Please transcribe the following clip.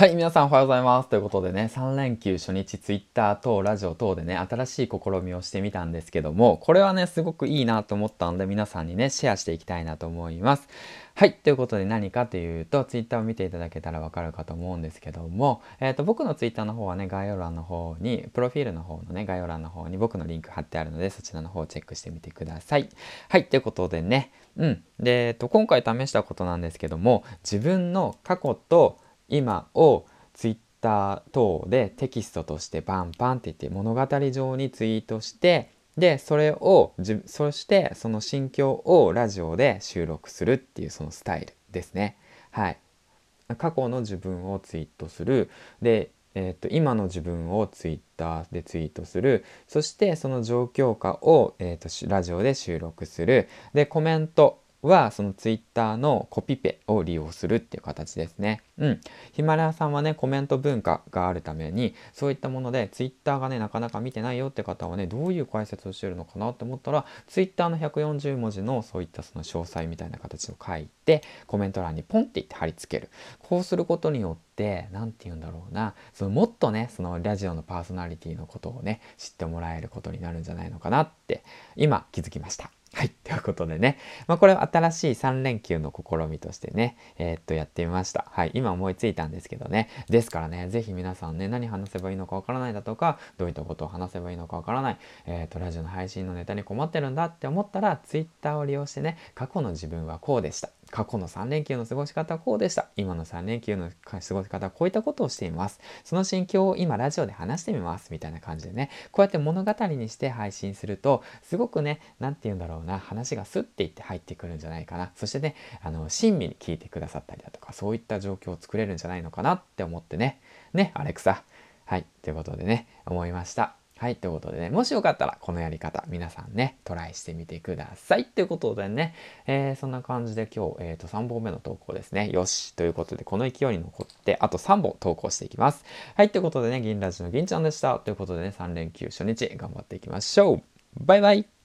はい、皆さんおはようございます。ということでね、3連休初日、ツイッター等、ラジオ等でね、新しい試みをしてみたんですけども、これはね、すごくいいなと思ったので、皆さんにね、シェアしていきたいなと思います。はい、ということで何かというと、ツイッターを見ていただけたらわかるかと思うんですけども、えっ、ー、と、僕のツイッターの方はね、概要欄の方に、プロフィールの方のね、概要欄の方に僕のリンク貼ってあるので、そちらの方をチェックしてみてください。はい、ということでね、うん。で、えっ、ー、と、今回試したことなんですけども、自分の過去と今をツイッター等でテキストとしてパンパンって言って物語上にツイートしてでそれをそしてその心境をラジオで収録するっていうそのスタイルですね。はい、過去の自分をツイートする。で、えーと、今の自分をツイッターでツイートする。そしてその状況下を、えーとラジオで収録する。でコメントはそのツイッターのコピペを利用するっていう形ですね。うん。ヒマラヤさんはね、コメント文化があるために、そういったもので、ツイッターがね、なかなか見てないよって方はね、どういう解説をしてるのかなって思ったら、ツイッターの140文字のそういったその詳細みたいな形を書いて、コメント欄にポンって言って貼り付ける。こうすることによって、何て言うんだろうな、そのもっとね、そのラジオのパーソナリティのことをね、知ってもらえることになるんじゃないのかなって、今気づきました。はい。ということでね。まあ、これは新しい3連休の試みとしてね、えー、っと、やってみました。はい。今思いついたんですけどね。ですからね、ぜひ皆さんね、何話せばいいのかわからないだとか、どういったことを話せばいいのかわからない、えー、っと、ラジオの配信のネタに困ってるんだって思ったら、Twitter を利用してね、過去の自分はこうでした。過去の3連休の過ごし方はこうでした。今の3連休の過ごし方はこういったことをしています。その心境を今ラジオで話してみます。みたいな感じでね、こうやって物語にして配信すると、すごくね、何て言うんだろうな、話がスッていって入ってくるんじゃないかな。そしてね、あの、親身に聞いてくださったりだとか、そういった状況を作れるんじゃないのかなって思ってね。ね、アレクサ。はい、ということでね、思いました。はい。ということでね、もしよかったら、このやり方、皆さんね、トライしてみてください。ということでね、えー、そんな感じで今日、え、ー、と、3本目の投稿ですね。よし。ということで、この勢いに残って、あと3本投稿していきます。はい。ということでね、銀ラジの銀ちゃんでした。ということでね、3連休初日、頑張っていきましょう。バイバイ。